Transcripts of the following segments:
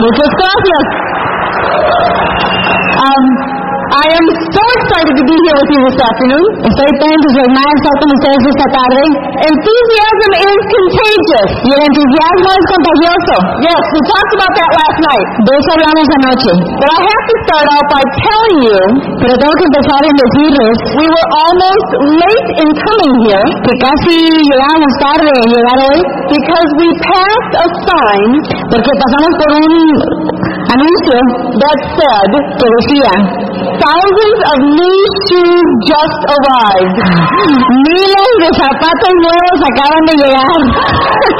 Muchas gracias. Um, I am so excited to be here with you this afternoon. Estoy tan entusiasmada de con ustedes esta tarde. Enthusiasm is contagious. Y el entusiasmo es contagioso. Yes, we talked about that last night. De eso hablamos anoche. But I have to start out by telling you Pero tengo que empezar en decirles we were almost late in coming here que casi llegamos tarde en llegar hoy because we passed a sign porque pasamos por un anuncio that said que decía thousands of new shoes just arrived. miles de zapatos nuevos acaban de llegar.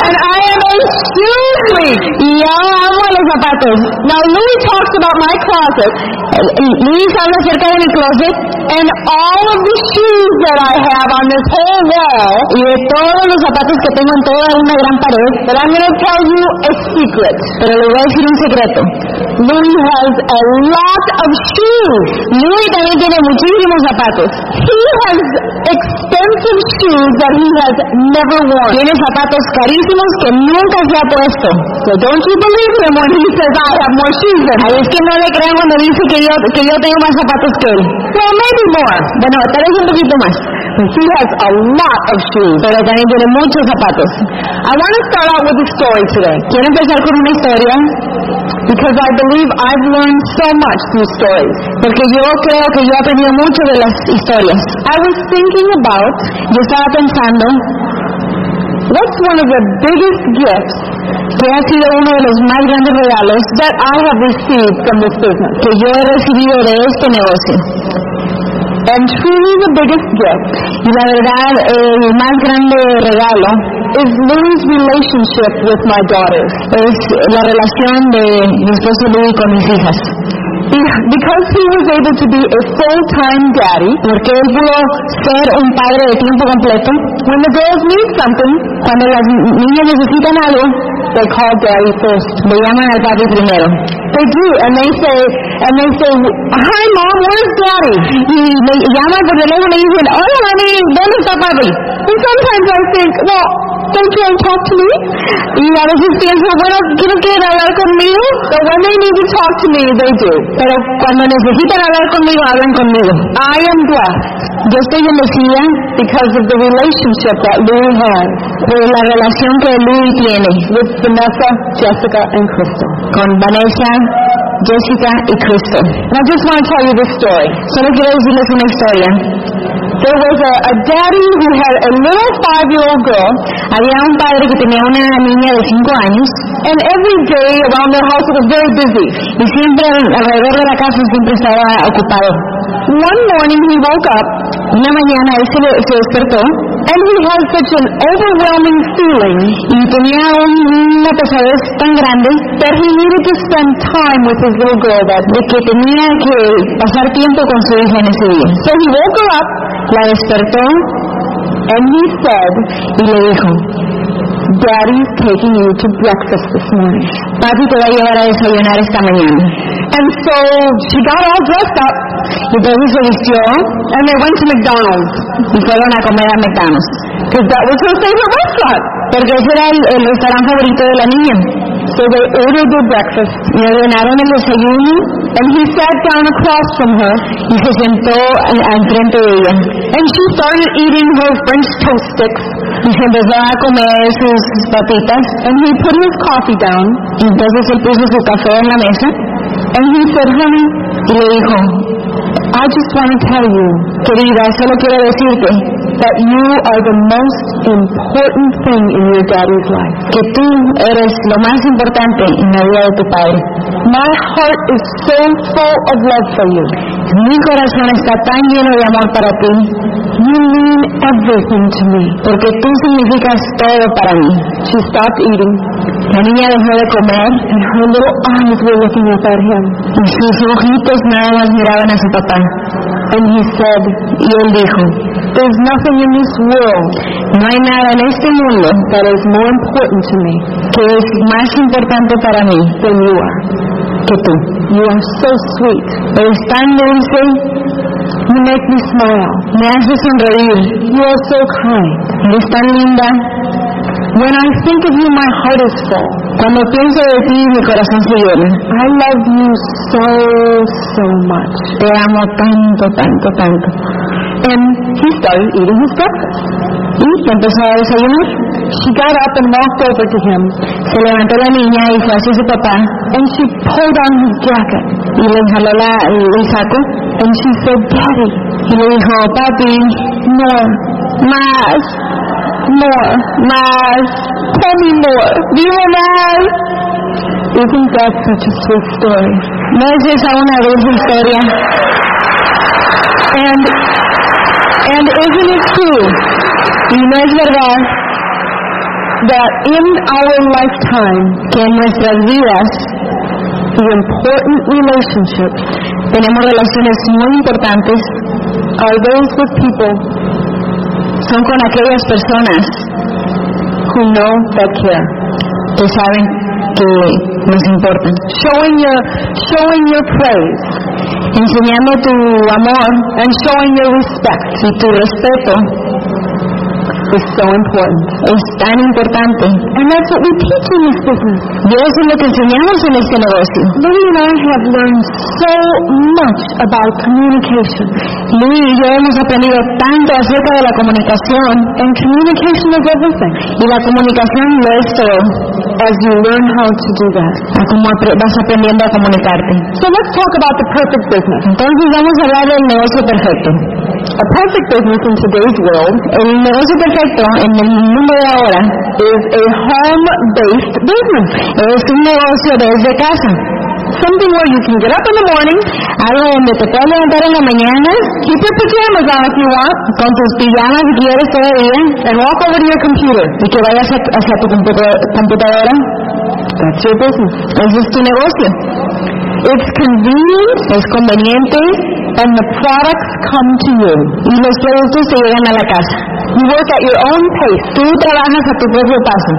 And I am a shoe freak. Y yo amo los zapatos. Now Louis talks about my closet Luis habla acerca de mi closet and all of the shoes that I have on this whole wall. y de todos los zapatos que tengo en toda una gran pared. But I'm going to tell you a secret. Pero les voy a decir un secreto. Louis has a lot of shoes. Luis también tiene muchísimos zapatos. He has expensive shoes that he has never worn. Tiene zapatos carísimos que nunca se ha puesto. So don't you believe him when he says I have more shoes than him. es que no le crean cuando dice que yo, que yo tengo más zapatos que él. Well, maybe more. Bueno, tal vez un poquito más. He has a lot of shoes. Pero también tiene muchos zapatos. I want to start out with a story today Quiero empezar con una historia because I believe I've learned so much through stories. porque yo creo que yo he aprendido mucho de las historias. I was thinking about Yo estaba pensando what's one of the biggest gifts que ha sido uno de los más grandes regalos that I have received from this business. que yo he recibido de este negocio. And truly the biggest gift Y la verdad, eh, el más grande regalo is Louis' relationship with my daughters. es la relación de mi esposo Luis con mis hijas. Because he was able to be a full-time daddy, Porque él pudo ser un padre de tiempo completo. when the girls need something, Cuando las niñas necesitan algo, they call daddy first. le llaman al papi primero. They do, and they say, and they say, hi mom, where's daddy? Y me llaman por teléfono y dicen, hola mami, ¿dónde está papi? And sometimes I think, well, want to talk to me? Y a veces pienso, bueno, ¿qué no quieren hablar conmigo? But when they need to talk to me, they do. Pero cuando necesitan hablar conmigo, hablan conmigo. I am blessed Yo estoy bendecida because of the relationship that Louis has por eh, la relación que Luis tiene with Vanessa, Jessica, and Crystal. con Vanessa, Jessica y Crystal. And I just want to tell you this story. Solo quiero decirles una historia. There was a, a daddy who had a little five-year-old girl, Había un padre que tenía una niña de 5 años and every day around their house it was very busy. y siempre alrededor de la casa siempre estaba ocupado. One morning he woke up Una mañana él se, se despertó and he had such an overwhelming feeling y tenía una pesadez tan grande that he needed to spend time with his little girl that de que tenía que pasar tiempo con su hija en ese día. So he woke her up La despertó and he said, y le dijo, Daddy's taking you to breakfast this morning. papi te va a llevar a desayunar esta mañana. And so she got all dressed up entonces se vistió and they went to McDonald's y fueron a comer a Mecanos. because that was her favorite restaurant. Porque ese era el, el restaurante favorito de la niña. So they ordered their breakfast Y ordenaron el desayuno and he sat down across from her y se sentó al, al frente de ella. and she started eating her French toast sticks Y se empezó a comer sus papitas. and he put his coffee down Y entonces él puso su café en la mesa and he said, honey, y le dijo, I just want to tell you querida, solo quiero decirte that you are the most important thing in your daddy's life. que tú eres lo más importante en la vida de tu padre. My heart is so full of love for you. Mi corazón está tan lleno de amor para ti You mean everything to me. porque tú significas todo para mí. She stopped eating La niña dejó de comer and her little eyes were looking up at him. y sus ojitos nada más miraban a su papá. And he said, Y él dijo, There's nothing in this world no hay nada en este mundo that is more important to me que es más importante para mí than you are. que tú. You are so sweet. Eres tan dulce, You make me smile. me haces sonreír, You are so kind. eres tan linda. When I think of you, my heart is full. Cuando pienso de ti, mi corazón se llena. I love you so, so much. Te amo tanto, tanto, tanto. And he started eating his. Y empezó a desayunar. She got up and walked over to him, Se levantó la niña y fue hacia su papá and she pulled on his jacket. y le jaló la, el saco And she said, Daddy, y le dijo, papi, more, más, more, más, tell me more. dime más. Isn't that such a sweet story? ¿No es esa una dulce historia? And, and isn't it true Y no es verdad that in our lifetime, que en nuestras vidas the important relationships tenemos relaciones muy importantes, are those with people son con aquellas personas who know that care? que saben que nos importan. Showing your, showing your praise Enseñando tu amor and showing your respect y tu respeto is so important. es tan importante. And that's what we teach in this business. Y eso es lo que enseñamos en este negocio. Louis and I have learned so much about communication. Luis y yo hemos aprendido tanto acerca de la comunicación And communication is everything. y la comunicación lo es todo, As you learn how to do that. a cómo vas aprendiendo a comunicarte. So let's talk about the perfect business. Entonces vamos a hablar del negocio perfecto. A perfect business in today's world El negocio perfecto en el mundo de ahora is a home-based business. es un negocio desde casa. Something where you can get up in the morning, Algo donde te puedes levantar en la mañana keep your pajamas on if you want, con tus pijamas si quieres todavía and walk over to your computer. y que vayas hacia tu computa- computadora. That's your business. Ese es tu negocio. It's convenient Es conveniente and the products come to you. y los productos te llegan a la casa. You work at your own pace. Tú trabajas a tu propio paso.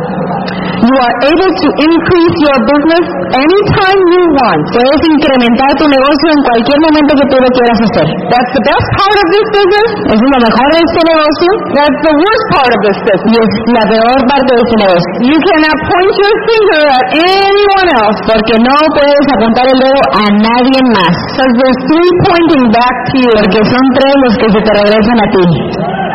You are able to increase your business anytime you want. Puedes incrementar tu negocio en cualquier momento que tú lo quieras hacer. That's the best part of this business. Es lo mejor de este negocio That's the worst part of this y business. es la peor parte de este negocio. You cannot point your finger at anyone else Porque no puedes apuntar el dedo a nadie más. because there's three pointing back to you. Porque son tres los que se te regresan a ti.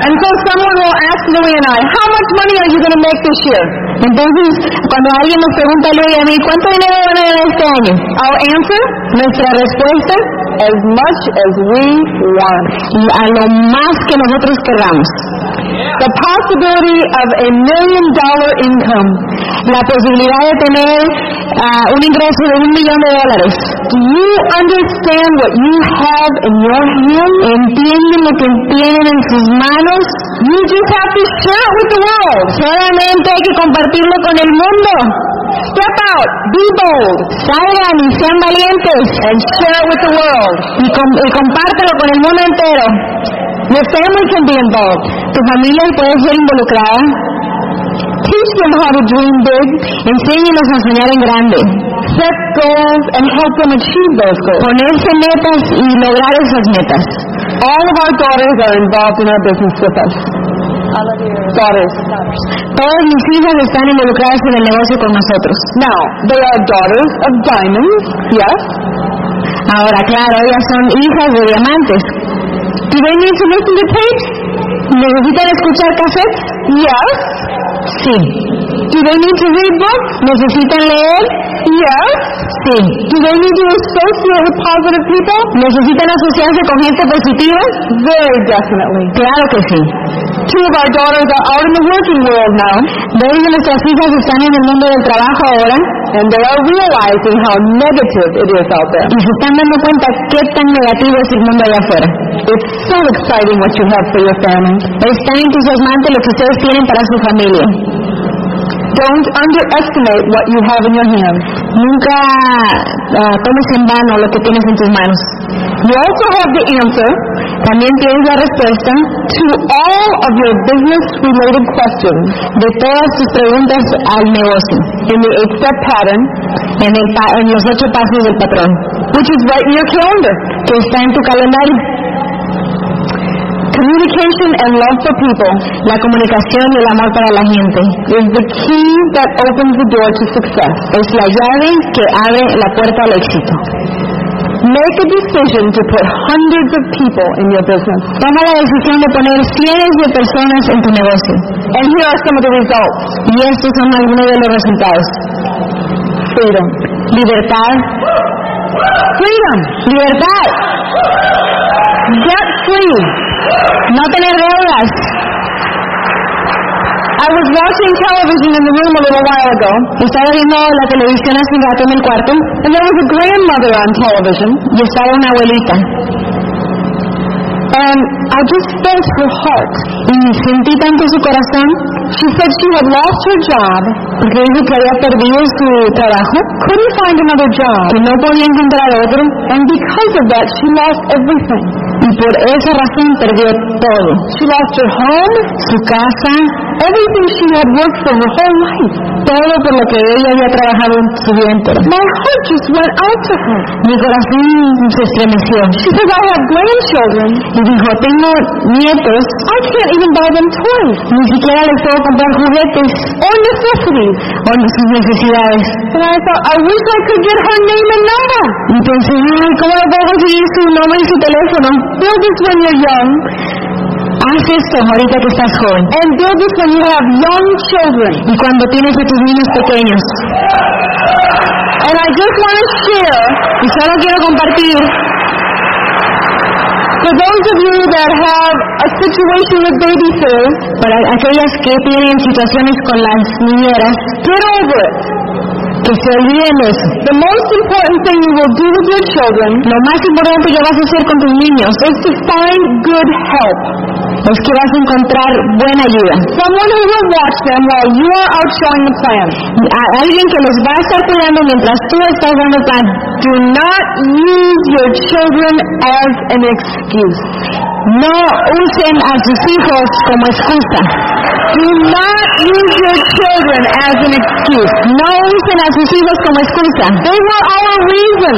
And so someone will ask Louis and I, how much money are you going to make this year? Entonces, cuando alguien nos pregunta a Luis y a mí, ¿cuánto dinero van a ganar este año? Our answer, Nuestra respuesta, as much as we want. a lo más que nosotros querramos. The possibility of a million dollar income. La posibilidad de tener ah, un ingreso de un millón de dólares. Do you understand what you have in your hand? ¿Entienden lo que tienen en sus manos? You just have to share it with the world. Solamente hay que compartirlo con el mundo. Step out, be bold, Salgan y sean valientes and share it with the world. y, com- y compártelo con el mundo entero. Your family can be involved. Tu familia puede ser involucrada. Teach them how to dream big, Enséñenos a soñar en grande. set goals, and help them achieve those goals. Ponerse metas y lograr esas metas. All of our daughters are involved in our business with us. Daughters. Todas mis hijas están involucradas en el negocio con nosotros. Now, they are daughters of diamonds, yes, Ahora, claro, ellas son hijas de diamantes. Do they need to listen to tapes? ¿Necesitan escuchar cassettes? Yes. Sí. Do they need to read books? ¿Necesitan leer? Yes. Sí. Do they need to associate with positive people? ¿Necesitan asociarse con gente positiva? Very definitely. Claro que sí. Two of our daughters are out in the working world now, Dos de nuestras hijas están en el mundo del trabajo ahora and they are realizing how negative it is out there. y se están dando cuenta qué tan negativo es el mundo allá afuera. It's so exciting what you have for your family. Es tan entusiasmante lo que ustedes tienen para su familia. Don't underestimate what you have in your hands. Nunca ah, tomes en vano lo que tienes en tus manos. You also have the answer También tienes la respuesta to all of your business related questions de todas tus preguntas al negocio in the eight step pattern, en, el en los ocho pasos del patrón, which is right in your calendar. que está en tu calendario. Communication and love for people La comunicación y el amor para la gente is the key that opens the door to success. es la llave que abre la puerta al éxito. Make a decision to put hundreds of people in your business. Toma la decisión de poner cientos de personas en tu negocio. And here are some of the results. Y estos son algunos de los resultados. Freedom. Libertad. Freedom. Libertad. Debt free. No tener deudas. I was watching television in the room a little while ago, Estaba viendo la televisión hace un rato en el cuarto and there was a grandmother on television, y estaba una abuelita. And I just felt her heart. Y sentí tanto su corazón She said she had lost her job, porque dijo que había perdido su trabajo, couldn't find another job, que no podía encontrar otro and because of that, she lost everything. y por esa razón perdió todo. She lost her home, Su casa, everything she had worked for her whole life. todo por lo que ella había trabajado en su vida entera. My heart just went out to her. Mi corazón se estremeció She says, I have grandchildren. y dijo, tengo nietos, I can't even buy them toys ni siquiera les puedo comprar juguetes or necessities. o sus necesidades. And I thought, I wish I could get her name and number. Y pensé, ay, ¿cómo le puedo conseguir su nombre y su teléfono? Build this when you're young, Haz esto ahorita que estás joven. and build this when you have young children. Y cuando tienes a tus niños pequeños. And I just want to share, Y solo quiero compartir, for those of you that have a situation with babysitters, para aquellas que tienen situaciones con las niñeras, get over it. The most important thing you will do with your children Lo más importante que vas a hacer con tus niños is to find good help. es que vas a encontrar buena ayuda. Someone who will watch them while you are out showing the plan. A- alguien que los va a estar cuidando mientras tú estás dando plan. Do not use your children as an excuse. No usen a sus hijos como excusa. Do not use your children as an excuse. No usen a sus hijos como excusa. They were our reason.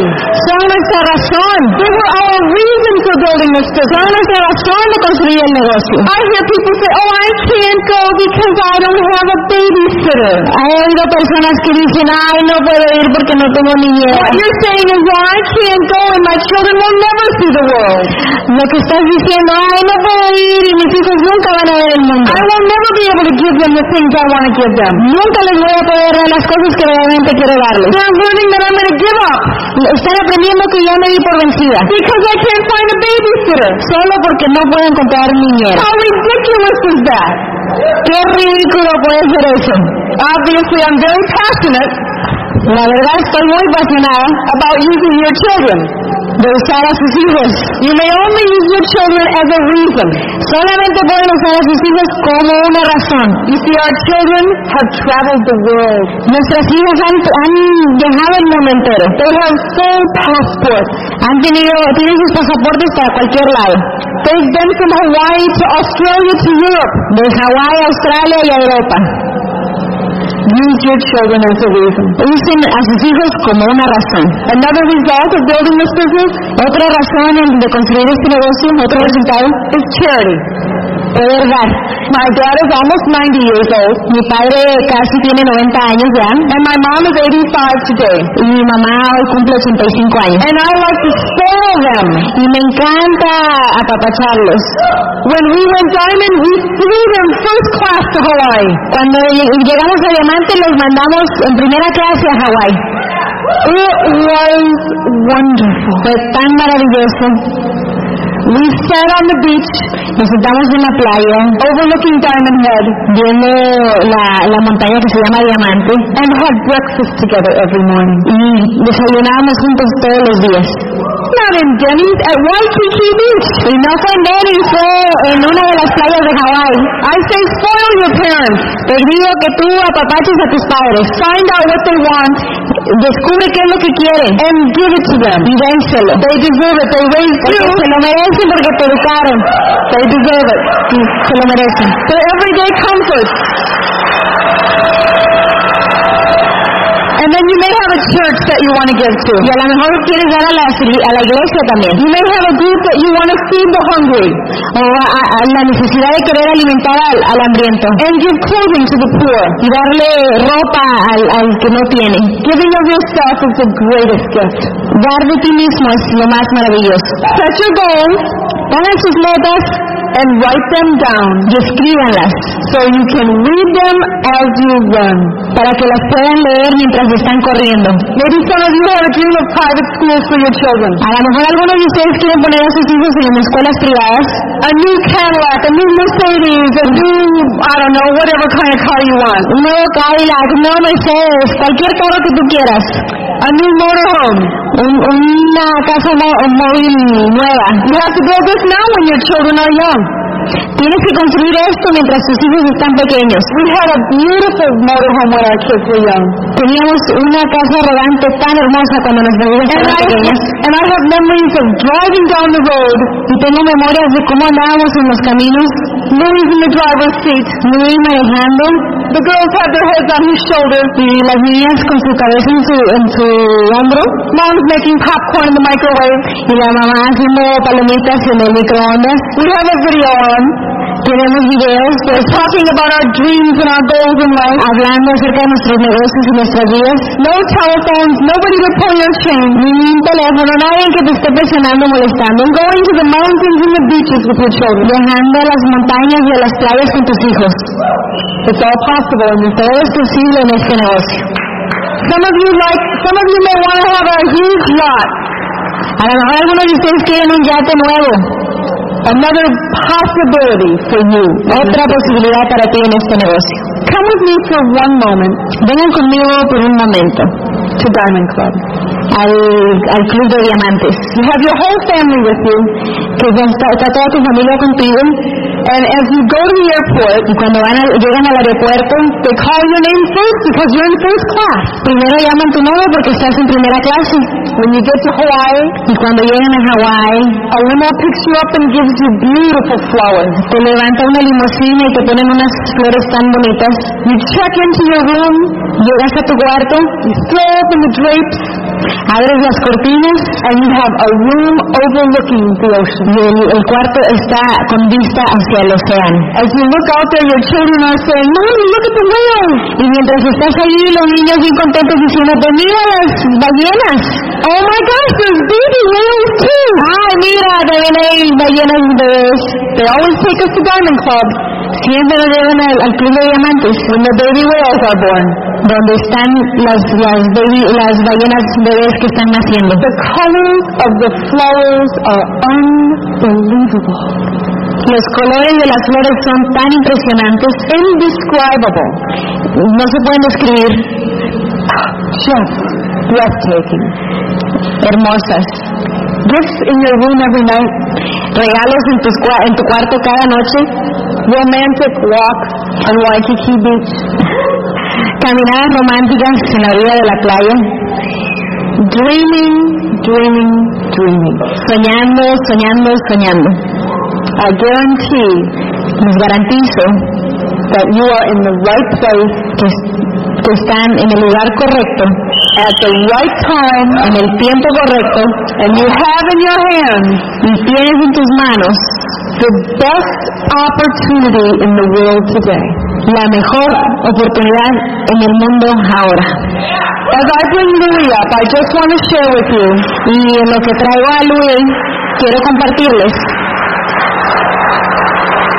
Son nuestra razón. They were our reason for building this Son business. nuestra razón de construir el negocio. I hear people say, oh, I can't go because I don't have a babysitter. Hay oído personas que dicen, ay, no puedo ir porque no tengo niñera. What you're saying is, well, I can't go and my children will never see the world. Lo que estás diciendo, no puedo ir y mis hijos nunca van a ver el mundo. I will never be able to give them the things I want to give them. Nunca les voy a poder dar las cosas que realmente quiero darles. They're learning that I'm going to give up Están aprendiendo que ya me di por vencida. because I can't find a babysitter. Solo porque no puedo encontrar niñera. How ridiculous is that? Qué ridículo puede ser eso. Obviously, I'm very passionate La verdad estoy muy apasionada about using your children. De usar a sus hijos. You may only use your children as a reason. Solamente pueden usar a sus hijos como una razón. You see, our children have traveled the world. Nuestras hijas han, han viajado el mundo entero. They have full passports. Han tenido, tienen sus pasaportes para cualquier lado. They've been from Hawaii to Australia to Europe. De Hawái a Australia y a Europa. Use your children as a reason. Usen a sus hijos como una razón. Another result of building this business Otra razón de construir este negocio, otro resultado, is charity. Poder dar. My dad is almost 90 years old, Mi padre casi tiene 90 años ya and my mom is 85 today. y mi mamá hoy cumple 85 años. And I like to spoil them. Y me encanta apapacharlos. When we went diamond, we flew them first class to Hawaii. Cuando lle- llegamos a Diamante los mandamos en primera clase a Hawái. It was wonderful. Fue tan maravilloso. We sat on the beach Nos sentamos en la playa overlooking Diamond Head viendo la, la montaña que se llama Diamante and had breakfast together every morning. y desayunábamos juntos todos los días. Not in Denny's, at Waikiki Beach. Y no fue en Denny, fue en una de las playas de Hawái. I say spoil your parents. Te digo que tú apapaches a tus padres. Find out what they want Descubre qué es lo que quieren and give it to them. y dénselo. They deserve it. They raised Porque you. se lo merecen porque te educaron. They deserve it. Se lo merecen. Their everyday comforts. And then you may have a church that you want to give to. Y a lo mejor quieres dar a la, a la iglesia también. You may have a group that you want to feed the hungry. O a, a la necesidad de querer alimentar al, al hambriento. And give clothing to the poor. Y darle ropa al, al que no tiene. Giving of yourself is the greatest gift. Dar de ti mismo es lo más maravilloso. Set your goals Pongan sus metas and write them down y escríbanlas so you can read them as you run. para que las puedan leer mientras están corriendo. Maybe some of you have a dream of private schools for your children. A lo mejor algunos de ustedes quieren poner a sus hijos en escuelas privadas, A new Cadillac, a new Mercedes, a new, I don't know, whatever kind of car you want. un nuevo Cadillac, un nuevo Mercedes, cualquier carro que tú quieras, A new motorhome. un- una casa móvil nueva. You have to build this now when your children are young. Tienes que construir esto mientras tus hijos están pequeños. We had a beautiful motorhome when our kids were young. Teníamos una casa rodante tan hermosa cuando And estaban I, pequeñas. and I have memories of driving down the road, Y tengo memorias de cómo andábamos en los caminos, Louis in the driver's seat. muy manejando, The girls had their heads on his shoulder. y las niñas con su cabeza en su, en su hombro, Mom's making popcorn in the microwave. y la mamá haciendo palomitas en el microondas. We have a video on. Tenemos videos pues, talking about our dreams and our goals in life. hablando acerca de nuestros negocios y nuestras vidas. No telephones, nobody to pull your chain. Ni un teléfono, nadie que te esté presionando, molestando. Going to the mountains and the beaches with your children. Viajando a las montañas y a las playas con tus hijos. It's all possible in this. Todo es posible en este negocio. Some of you like, some of you may want to have a huge yacht. A lo mejor algunos de ustedes quieren un yate nuevo. Another possibility for you. Otra posibilidad para ti en este negocio. Come with me for one moment Vengan conmigo por un momento to Diamond Club. al, al Club de Diamantes. You have your whole family with you, Que está, está toda tu familia contigo. And as you go to the airport, Y cuando van al- llegan al aeropuerto, they call your name first because you're in first class. primero llaman tu nombre porque estás en primera clase. When you get to Hawaii, Y cuando llegan a Hawái, a limo picks you up and gives you beautiful flowers. te levanta una limusina y te ponen unas flores tan bonitas. You check into your room, Llegas a tu cuarto, you throw open the drapes, abres las cortinas and you have a room overlooking the ocean. y el, el cuarto está con vista hacia el océano. As you look out there, your children are saying, Mommy, look at the whales. Y mientras estás ahí, los niños bien contentos diciéndote, mira las ballenas. Oh my gosh, there's baby whales too. Ay, mira, también hay ballenas bebés. They always take us to Diamond Club Siempre nos llevan al, al club de diamantes, the baby whales are born. donde están las, las, baby, las ballenas bebés que están naciendo. The colors of the flowers are unbelievable. Los colores de las flores son tan impresionantes, Indescribable. no se pueden describir, Just breathtaking. hermosas. Gifts in your room every night. Regalos en, cua- en tu cuarto cada noche, Romantic walks on Waikiki Beach. caminadas románticas en la orilla de la playa, Dreaming, dreaming, dreaming. soñando, soñando, soñando. I guarantee Les garantizo that you are in the right place que, que están en el lugar correcto, at the right time en el tiempo correcto, and you have in your hands y tienes en tus manos the best opportunity in the world today. la mejor oportunidad en el mundo ahora. As I bring Louis up, I just want to share with you Y en lo que traigo a Luis, quiero compartirles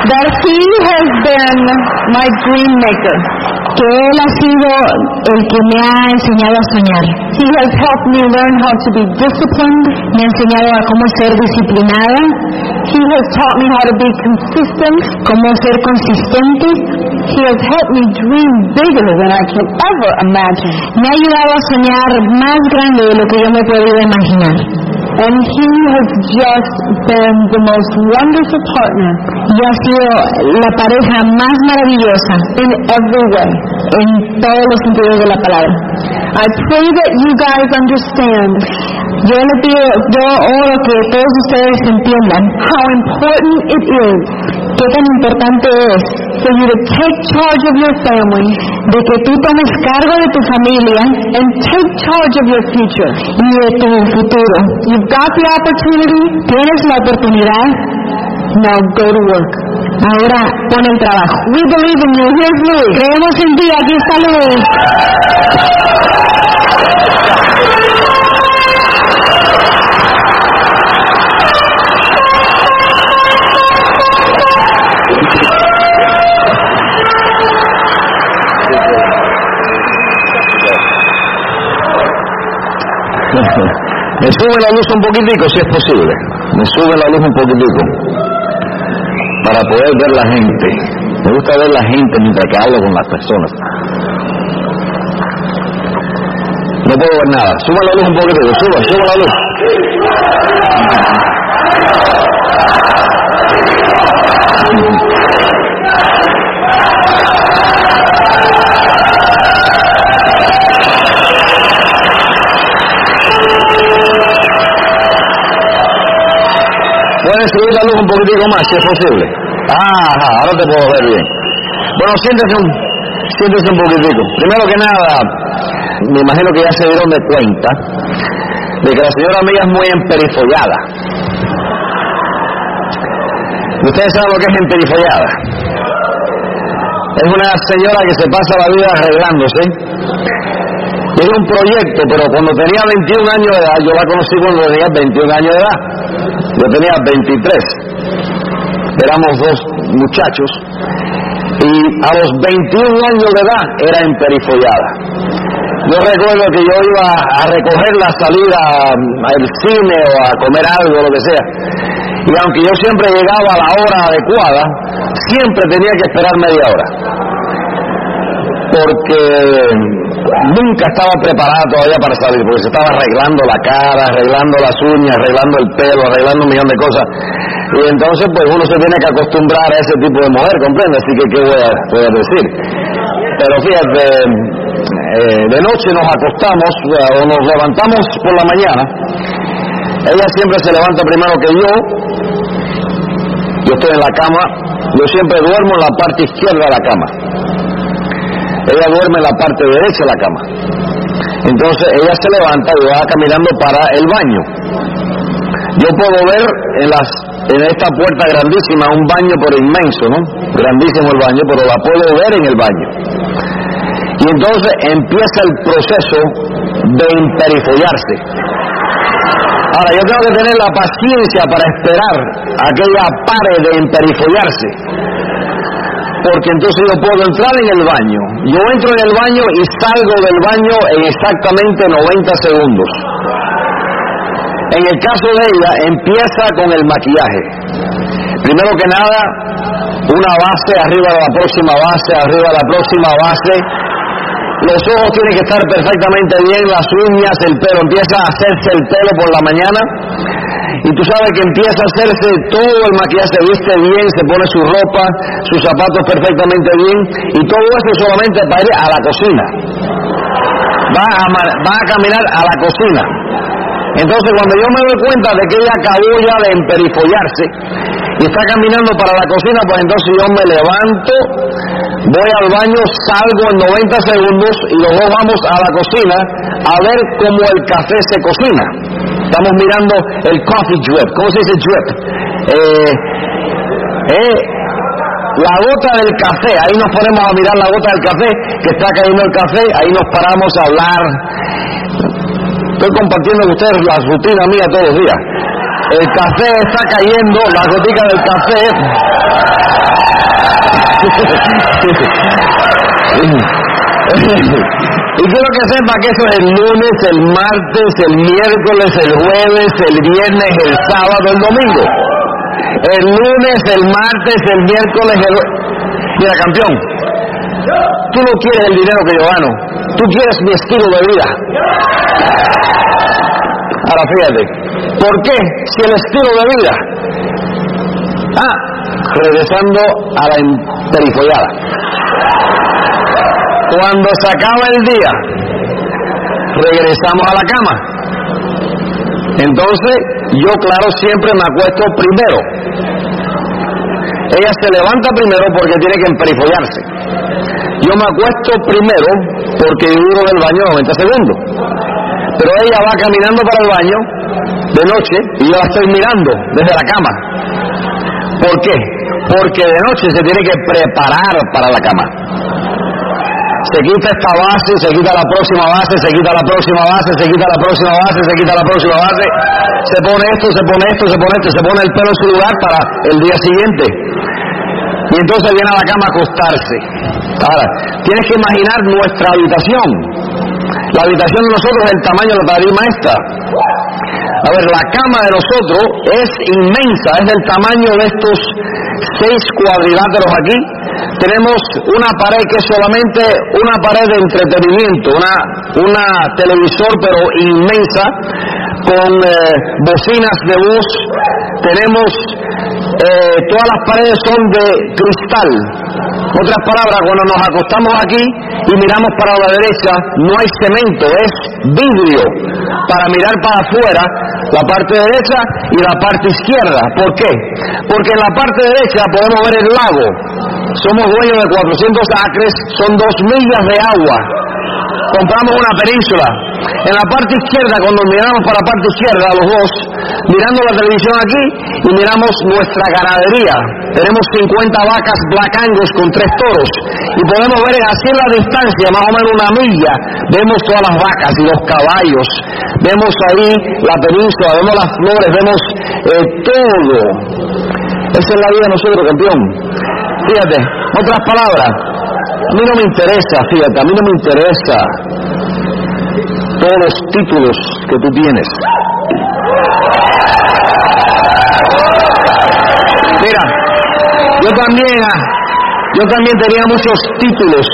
that he has been my dream maker. que él ha sido el que me ha enseñado a soñar. He has helped me learn how to be disciplined. Me ha enseñado a cómo ser disciplinada, He has taught me how to be consistent. cómo ser consistente. He has helped me dream bigger than I can ever imagine. Me ha ayudado a soñar más grande de lo que yo me he podido imaginar. And he has just been the most wonderful partner Y ha sido la pareja más maravillosa in every way. en todos los sentidos de la palabra. I pray that you guys understand Yo le pido, yo oro que todos ustedes entiendan how important it is qué tan importante es for you to take charge of your family de que tú tomes cargo de tu familia and take charge of your future. y de tu futuro. You've got the opportunity, Tienes la oportunidad, now go to work. ahora pon el trabajo. We believe in you. Here's Louis. Creemos en ti, aquí está Luis. Me sube la luz un poquitico si es posible. Me sube la luz un poquitico. Para poder ver la gente. Me gusta ver la gente mientras que hablo con las personas. No puedo ver nada. Suba la luz un poquitico. Suba, suba la luz. Un poquitico más si es posible. Ajá, ahora te puedo ver bien. Bueno, siéntese un, siéntese un poquitico. Primero que nada, me imagino que ya se dieron de cuenta de que la señora mía es muy emperifollada. ¿Ustedes saben lo que es emperifollada? Es una señora que se pasa la vida arreglándose. Tiene un proyecto, pero cuando tenía 21 años de edad, yo la conocí cuando tenía 21 años de edad. Yo tenía 23. Éramos dos muchachos. Y a los 21 años de edad era emperifollada. Yo recuerdo que yo iba a recoger la salida al cine o a comer algo, lo que sea. Y aunque yo siempre llegaba a la hora adecuada, siempre tenía que esperar media hora. Porque nunca estaba preparada todavía para salir, porque se estaba arreglando la cara, arreglando las uñas, arreglando el pelo, arreglando un millón de cosas. Y entonces, pues uno se tiene que acostumbrar a ese tipo de mujer, ¿comprende? Así que, ¿qué voy a, voy a decir? Pero fíjate, eh, de noche nos acostamos o nos levantamos por la mañana. Ella siempre se levanta primero que yo. Yo estoy en la cama. Yo siempre duermo en la parte izquierda de la cama. Ella duerme en la parte derecha de la cama. Entonces ella se levanta y va caminando para el baño. Yo puedo ver en las en esta puerta grandísima un baño por inmenso, ¿no? Grandísimo el baño, pero la puedo ver en el baño. Y entonces empieza el proceso de emperifollarse. Ahora, yo tengo que tener la paciencia para esperar a que ella pare de emperifollarse. Porque entonces yo puedo entrar en el baño. Yo entro en el baño y salgo del baño en exactamente 90 segundos. En el caso de ella, empieza con el maquillaje. Primero que nada, una base arriba de la próxima base, arriba de la próxima base. Los ojos tienen que estar perfectamente bien, las uñas, el pelo. Empieza a hacerse el pelo por la mañana. Y tú sabes que empieza a hacerse todo el maquillaje, se viste bien, se pone su ropa, sus zapatos perfectamente bien. Y todo esto solamente para ir a la cocina. Va a caminar a la cocina. Entonces cuando yo me doy cuenta de que ella acabó ya de emperifollarse y está caminando para la cocina, pues entonces yo me levanto, voy al baño, salgo en 90 segundos y los dos vamos a la cocina a ver cómo el café se cocina. Estamos mirando el coffee drip. ¿Cómo se dice drip? Eh, eh, la gota del café, ahí nos ponemos a mirar la gota del café, que está cayendo el café, ahí nos paramos a hablar. Estoy compartiendo con ustedes la rutina mía todos los días. El café está cayendo, la gotica del café. y quiero que sepa que eso es el lunes, el martes, el miércoles, el jueves, el viernes, el sábado, el domingo. El lunes, el martes, el miércoles, el... Mira, campeón, tú no quieres el dinero que yo gano, tú quieres mi estilo de vida. Ahora fíjate, ¿por qué? Si el estilo de vida. Ah, regresando a la emperifollada. Cuando se acaba el día, regresamos a la cama. Entonces, yo claro siempre me acuesto primero. ella se levanta primero porque tiene que emperifollarse. Yo me acuesto primero porque duro del baño 90 segundos. Pero ella va caminando para el baño de noche y yo la estoy mirando desde la cama. ¿Por qué? Porque de noche se tiene que preparar para la cama. Se quita esta base, se quita la próxima base, se quita la próxima base, se quita la próxima base, se quita la próxima base, se pone esto, se pone esto, se pone esto, se pone el pelo en su lugar para el día siguiente. Entonces viene a la cama a acostarse. Ahora, tienes que imaginar nuestra habitación. La habitación de nosotros es el tamaño de la tarima esta. A ver, la cama de nosotros es inmensa, es del tamaño de estos seis cuadriláteros aquí. Tenemos una pared que es solamente una pared de entretenimiento, una, una televisor pero inmensa, con eh, bocinas de voz. Tenemos eh, todas las paredes son de cristal. Otras palabras, cuando nos acostamos aquí y miramos para la derecha, no hay cemento, es vidrio para mirar para afuera, la parte derecha y la parte izquierda. ¿Por qué? Porque en la parte derecha podemos ver el lago. Somos dueños de 400 acres, son dos millas de agua compramos una península. En la parte izquierda, cuando miramos para la parte izquierda, los dos, mirando la televisión aquí y miramos nuestra ganadería. Tenemos 50 vacas Black Angus con tres toros y podemos ver así la distancia, más o menos una milla, vemos todas las vacas y los caballos, vemos ahí la península, vemos las flores, vemos eh, todo. Esa es la vida de nosotros, campeón. Fíjate, otras palabras, a mí no me interesa, fíjate, a mí no me interesa todos los títulos que tú tienes. Mira, yo también, ah, yo también tenía muchos títulos.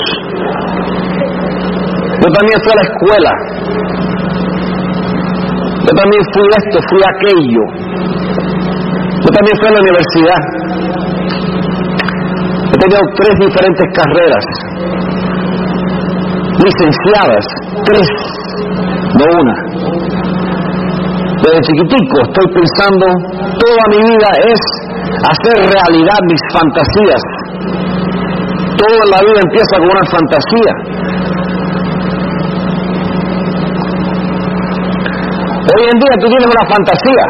Yo también fui a la escuela. Yo también fui esto, fui aquello. Yo también fui a la universidad. Tenido tres diferentes carreras, licenciadas, tres, no una. Desde chiquitico estoy pensando, toda mi vida es hacer realidad mis fantasías. Todo en la vida empieza con una fantasía. Hoy en día tú tienes una fantasía,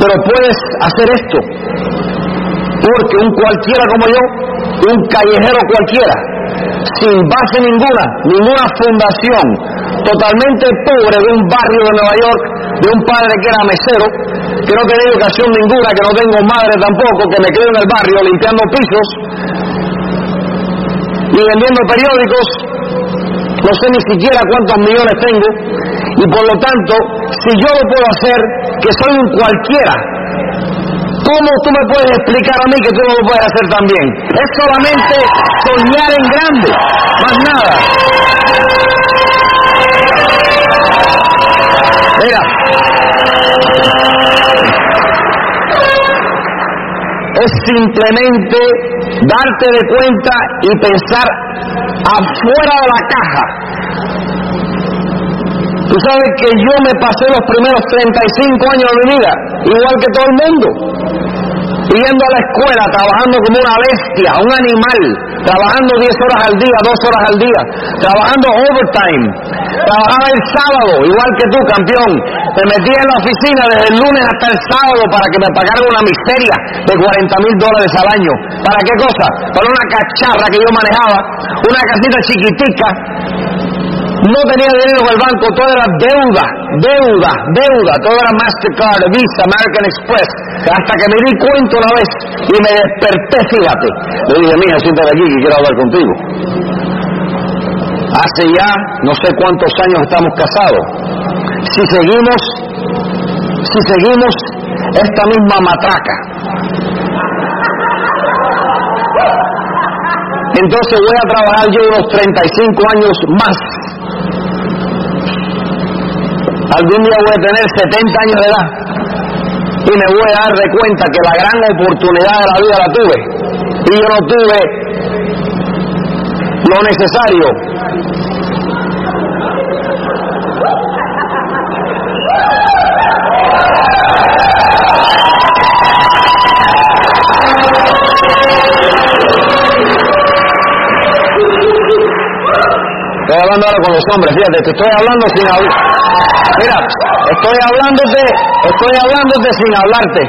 pero puedes hacer esto, porque un cualquiera como yo, un callejero cualquiera, sin base ninguna, ninguna fundación, totalmente pobre de un barrio de Nueva York, de un padre que era mesero, que no tenía educación ninguna, que no tengo madre tampoco, que me quedo en el barrio limpiando pisos y vendiendo periódicos, no sé ni siquiera cuántos millones tengo, y por lo tanto, si yo lo puedo hacer, que soy un cualquiera, ¿cómo tú me puedes explicar a mí que tú no lo puedes hacer también? Es solamente soñar en grande, más nada. Mira, es simplemente darte de cuenta y pensar afuera de la caja. Tú sabes que yo me pasé los primeros 35 años de mi vida, igual que todo el mundo, yendo a la escuela, trabajando como una bestia, un animal, trabajando 10 horas al día, 2 horas al día, trabajando overtime, trabajaba el sábado, igual que tú, campeón, te metía en la oficina desde el lunes hasta el sábado para que me pagaran una miseria de 40 mil dólares al año. ¿Para qué cosa? Para una cacharra que yo manejaba, una casita chiquitica, no tenía dinero en el banco, todo era deuda, deuda, deuda, todo era Mastercard, Visa, American Express, hasta que me di cuenta una vez y me desperté, fíjate. Le dije, mija, siéntate aquí que quiero hablar contigo. Hace ya no sé cuántos años estamos casados. Si seguimos, si seguimos esta misma matraca, entonces voy a trabajar yo unos 35 años más algún día voy a tener 70 años de edad y me voy a dar de cuenta que la gran oportunidad de la vida la tuve y yo no tuve lo necesario. Estoy hablando ahora con los hombres, fíjate, te estoy hablando sin hablar. Mira, estoy hablándote, estoy hablándote sin hablarte.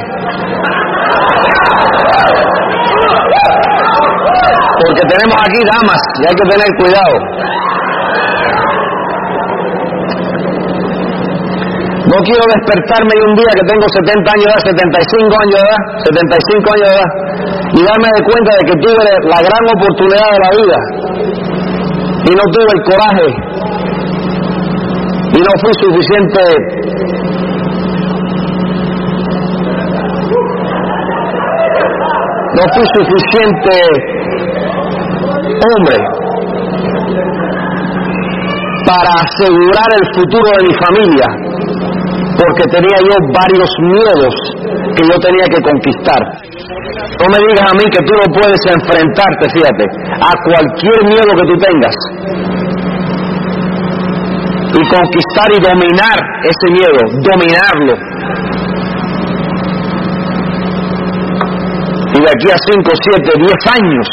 Porque tenemos aquí damas y hay que tener cuidado. No quiero despertarme y un día que tengo 70 años de edad, 75 años de edad, 75 años de edad, y darme de cuenta de que tuve la gran oportunidad de la vida y no tuve el coraje y no fui suficiente no fui suficiente hombre para asegurar el futuro de mi familia porque tenía yo varios miedos que yo tenía que conquistar. No me digas a mí que tú no puedes enfrentarte, fíjate, a cualquier miedo que tú tengas y conquistar y dominar ese miedo, dominarlo. Y de aquí a 5, 7, 10 años,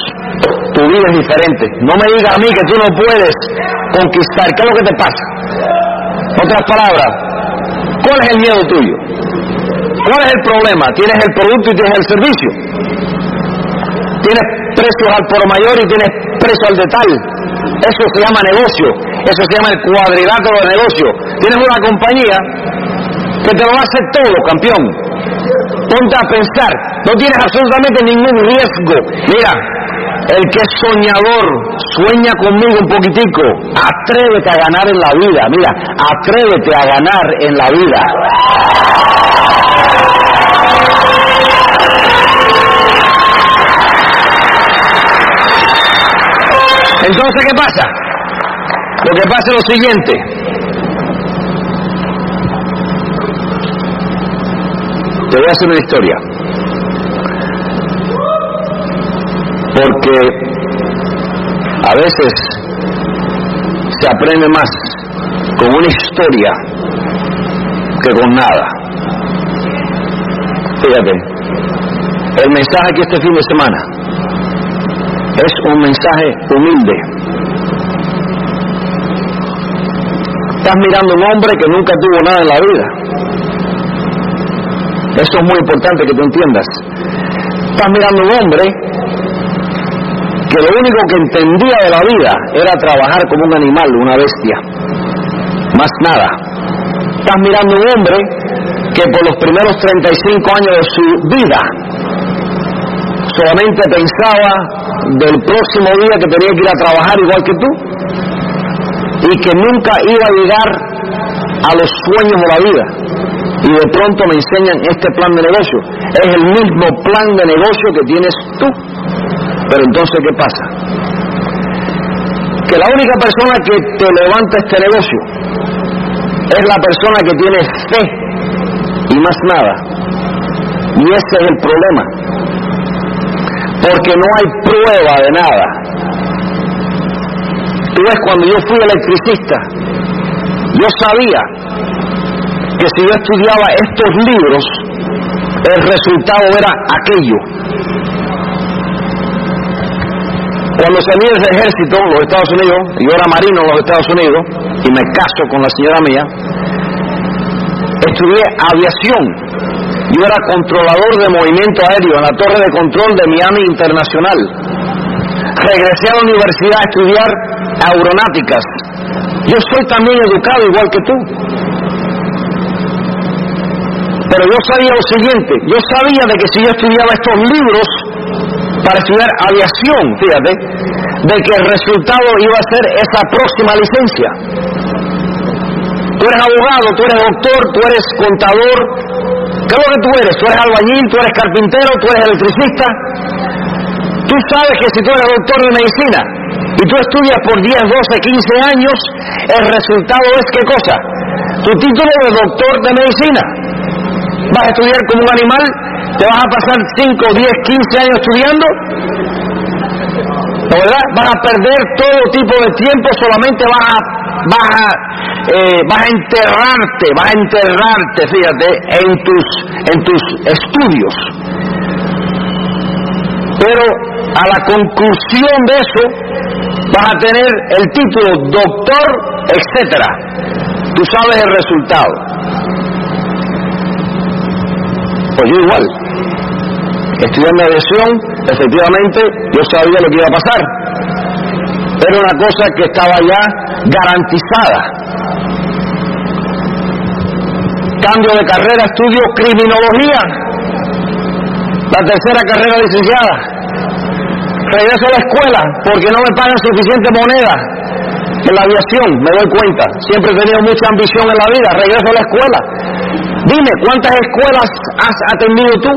tu vida es diferente. No me digas a mí que tú no puedes conquistar. ¿Qué es lo que te pasa? Otras palabras, ¿cuál es el miedo tuyo? ¿Cuál es el problema? Tienes el producto y tienes el servicio. Tienes precios al por mayor y tienes precio al detal. Eso se llama negocio. Eso se llama el cuadrilátero de negocio. Tienes una compañía que te lo hacer todo, campeón. Ponte a pensar. No tienes absolutamente ningún riesgo. Mira, el que es soñador, sueña conmigo un poquitico. Atrévete a ganar en la vida. Mira, atrévete a ganar en la vida. Entonces, ¿qué pasa? Lo que pasa es lo siguiente. Te voy a hacer una historia. Porque a veces se aprende más con una historia que con nada. Fíjate, el mensaje aquí este fin de semana es un mensaje humilde. Estás mirando un hombre que nunca tuvo nada en la vida. Eso es muy importante que tú entiendas. Estás mirando un hombre que lo único que entendía de la vida era trabajar como un animal, una bestia. Más nada. Estás mirando un hombre que por los primeros 35 años de su vida solamente pensaba del próximo día que tenía que ir a trabajar igual que tú y que nunca iba a llegar a los sueños de la vida. Y de pronto me enseñan este plan de negocio. Es el mismo plan de negocio que tienes tú. Pero entonces, ¿qué pasa? Que la única persona que te levanta este negocio es la persona que tiene fe y más nada. Y ese es el problema porque no hay prueba de nada. Tú ves, cuando yo fui electricista, yo sabía que si yo estudiaba estos libros, el resultado era aquello. Cuando salí del ejército los Estados Unidos, yo era marino en los Estados Unidos, y me caso con la señora mía, estudié aviación yo era controlador de movimiento aéreo en la torre de control de Miami Internacional. Regresé a la universidad a estudiar aeronáuticas. Yo soy también educado igual que tú. Pero yo sabía lo siguiente, yo sabía de que si yo estudiaba estos libros para estudiar aviación, fíjate, de que el resultado iba a ser esa próxima licencia. Tú eres abogado, tú eres doctor, tú eres contador, ¿Qué es lo que tú eres? ¿Tú eres albañil? ¿Tú eres carpintero? ¿Tú eres electricista? Tú sabes que si tú eres doctor de medicina y tú estudias por 10, 12, 15 años, el resultado es qué cosa? Tu título de doctor de medicina. ¿Vas a estudiar como un animal? ¿Te vas a pasar 5, 10, 15 años estudiando? ¿Verdad? Vas a perder todo tipo de tiempo, solamente vas a, vas a eh, vas a enterrarte, vas a enterrarte, fíjate, en tus, en tus estudios. Pero a la conclusión de eso, vas a tener el título doctor, etcétera. Tú sabes el resultado. Pues yo igual. Estudiando aviación, efectivamente, yo sabía lo que iba a pasar. Era una cosa que estaba ya garantizada. Cambio de carrera, estudio criminología. La tercera carrera licenciada regreso a la escuela porque no me pagan suficiente moneda en la aviación, me doy cuenta. Siempre he tenido mucha ambición en la vida, regreso a la escuela. Dime, ¿cuántas escuelas has atendido tú?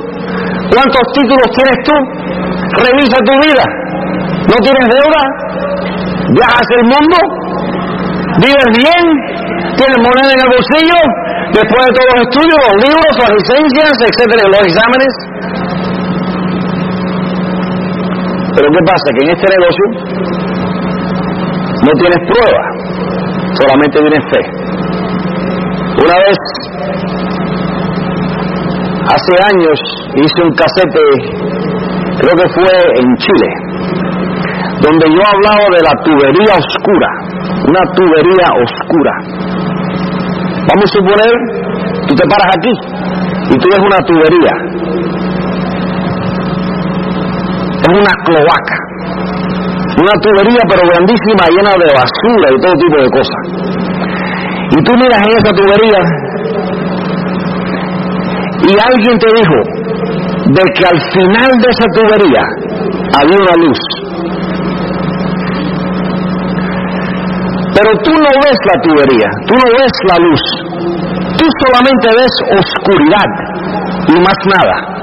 ¿Cuántos títulos tienes tú? Revisa tu vida. ¿No tienes deuda? ¿Viajas el mundo? ¿Vives bien? ¿Tienes moneda en el bolsillo? Después de todos los estudios, los libros, las licencias, etcétera, los exámenes. Pero ¿qué pasa? Que en este negocio no tienes prueba, solamente tienes fe. Una vez, hace años, hice un casete, creo que fue en Chile, donde yo hablaba de la tubería oscura, una tubería oscura. Vamos a suponer, tú te paras aquí y tú ves una tubería es una cloaca, una tubería pero grandísima llena de basura y todo tipo de cosas. Y tú miras en esa tubería y alguien te dijo de que al final de esa tubería había una luz. Pero tú no ves la tubería, tú no ves la luz, tú solamente ves oscuridad y más nada.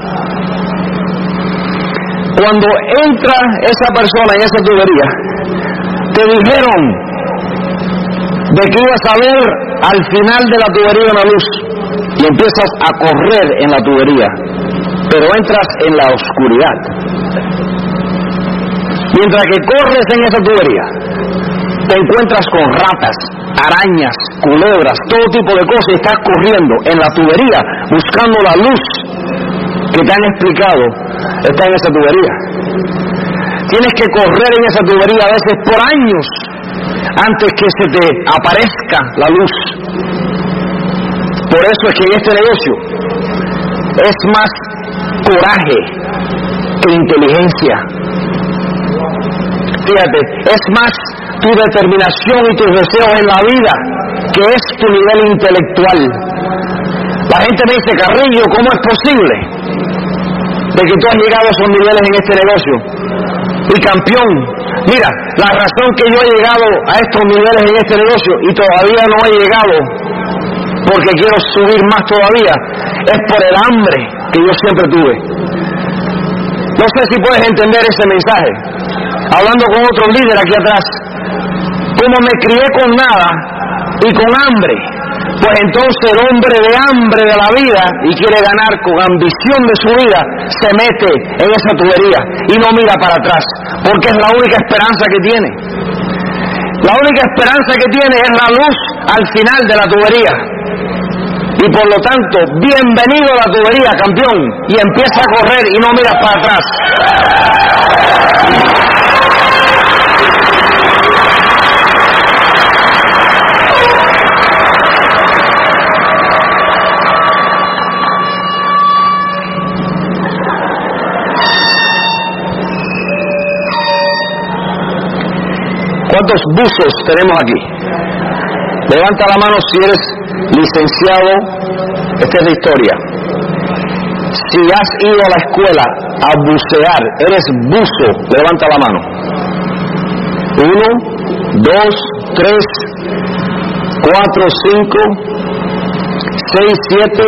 Cuando entra esa persona en esa tubería, te dijeron de que ibas a ver al final de la tubería una luz y empiezas a correr en la tubería, pero entras en la oscuridad. Mientras que corres en esa tubería, te encuentras con ratas, arañas, culebras, todo tipo de cosas y estás corriendo en la tubería buscando la luz que te han explicado está en esa tubería. Tienes que correr en esa tubería a veces por años antes que se te aparezca la luz. Por eso es que en este negocio es más coraje que inteligencia. Fíjate, es más tu determinación y tus deseos en la vida que es tu nivel intelectual. La gente me dice, Carrillo, ¿cómo es posible? De que tú has llegado a esos niveles en este negocio. Y campeón, mira, la razón que yo he llegado a estos niveles en este negocio y todavía no he llegado porque quiero subir más todavía, es por el hambre que yo siempre tuve. No sé si puedes entender ese mensaje. Hablando con otro líder aquí atrás, como me crié con nada y con hambre, pues entonces el hombre de hambre de la vida y quiere ganar con ambición de su vida, se mete en esa tubería y no mira para atrás, porque es la única esperanza que tiene. La única esperanza que tiene es la luz al final de la tubería. Y por lo tanto, bienvenido a la tubería, campeón, y empieza a correr y no mira para atrás. ¿Cuántos buzos tenemos aquí? Levanta la mano si eres licenciado. Esta es la historia. Si has ido a la escuela a bucear, eres buzo, levanta la mano. Uno, dos, tres, cuatro, cinco, seis, siete,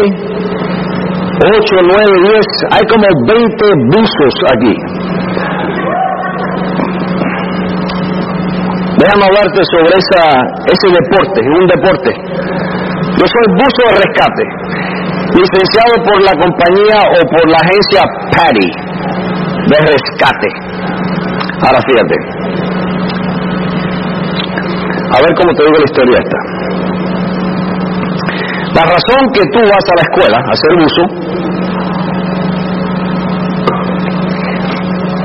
ocho, nueve, diez. Hay como veinte buzos aquí. Déjame hablarte sobre esa, ese deporte, un deporte. Yo soy buzo de rescate, licenciado por la compañía o por la agencia PADI de rescate. Ahora fíjate. A ver cómo te digo la historia esta. La razón que tú vas a la escuela a hacer buzo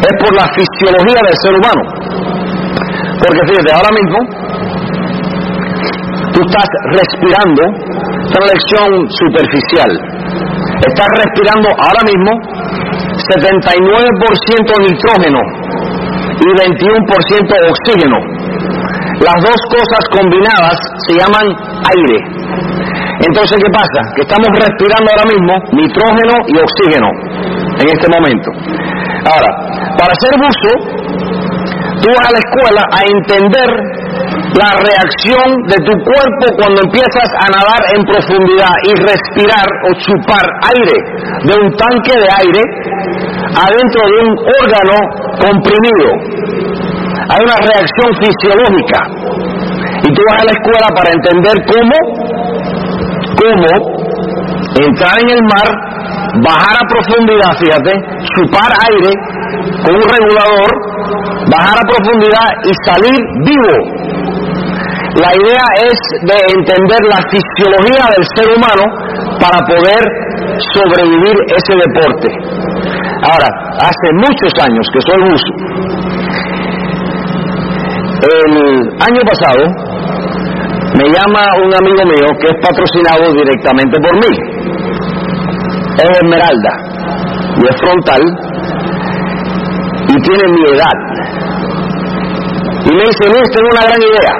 es por la fisiología del ser humano. Porque fíjate, ahora mismo tú estás respirando, es una lección superficial, estás respirando ahora mismo 79% nitrógeno y 21% oxígeno. Las dos cosas combinadas se llaman aire. Entonces, ¿qué pasa? Que estamos respirando ahora mismo nitrógeno y oxígeno en este momento. Ahora, para ser buzo, tú vas a la escuela a entender la reacción de tu cuerpo cuando empiezas a nadar en profundidad y respirar o chupar aire de un tanque de aire adentro de un órgano comprimido. Hay una reacción fisiológica. Y tú vas a la escuela para entender cómo, cómo entrar en el mar, bajar a profundidad, fíjate, chupar aire con un regulador, bajar a profundidad y salir vivo. La idea es de entender la fisiología del ser humano para poder sobrevivir ese deporte. Ahora, hace muchos años que soy buzo. El año pasado me llama un amigo mío que es patrocinado directamente por mí. Es Esmeralda y es frontal y tiene mi edad. Y me dice, Luis, tengo una gran idea.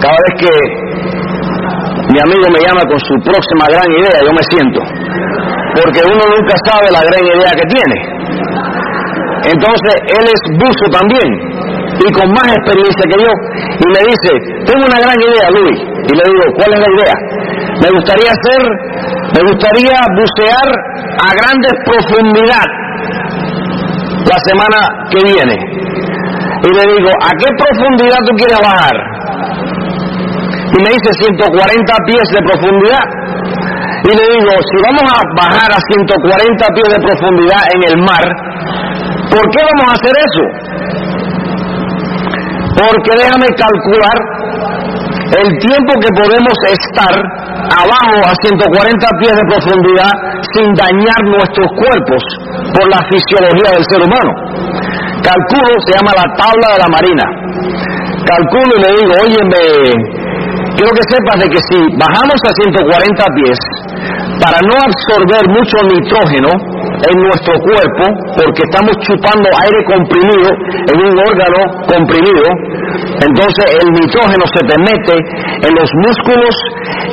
Cada vez que mi amigo me llama con su próxima gran idea, yo me siento. Porque uno nunca sabe la gran idea que tiene. Entonces, él es buzo también y con más experiencia que yo. Y me dice, tengo una gran idea, Luis. Y le digo, ¿cuál es la idea? Me gustaría hacer, me gustaría bucear a grandes profundidad la semana que viene. Y le digo, ¿a qué profundidad tú quieres bajar? Y me dice 140 pies de profundidad. Y le digo, si vamos a bajar a 140 pies de profundidad en el mar, ¿por qué vamos a hacer eso? Porque déjame calcular el tiempo que podemos estar abajo a 140 pies de profundidad sin dañar nuestros cuerpos por la fisiología del ser humano. Calculo, se llama la tabla de la marina. Calculo y le digo, óyeme, quiero que sepas de que si bajamos a 140 pies, para no absorber mucho nitrógeno en nuestro cuerpo, porque estamos chupando aire comprimido en un órgano comprimido, entonces el nitrógeno se te mete en los músculos,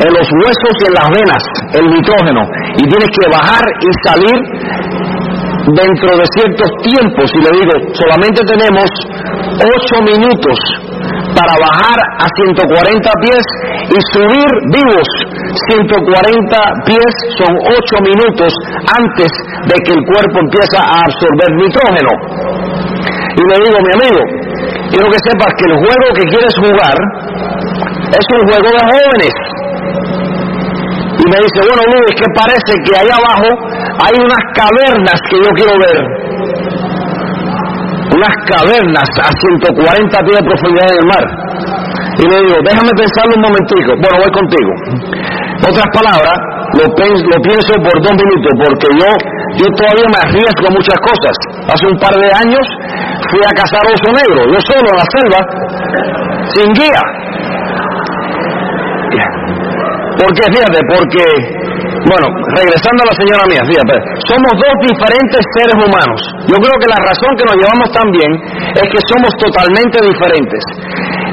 en los huesos y en las venas, el nitrógeno, y tienes que bajar y salir dentro de ciertos tiempos, y le digo, solamente tenemos 8 minutos para bajar a 140 pies y subir vivos 140 pies son 8 minutos antes de que el cuerpo empiece a absorber nitrógeno. Y le digo, mi amigo, quiero que sepas que el juego que quieres jugar es un juego de jóvenes. Y me dice, bueno Luis, que parece que ahí abajo hay unas cavernas que yo quiero ver unas cavernas a 140 pies de profundidad en el mar. Y le digo, déjame pensarlo un momentico. Bueno, voy contigo. Otras palabras, lo, lo pienso por dos minutos, porque yo, yo todavía me arriesgo a muchas cosas. Hace un par de años fui a cazar oso negro, yo solo en la selva, sin guía. ¿Por qué? Fíjate, porque bueno, regresando a la señora mía, fíjate, somos dos diferentes seres humanos. Yo creo que la razón que nos llevamos tan bien es que somos totalmente diferentes.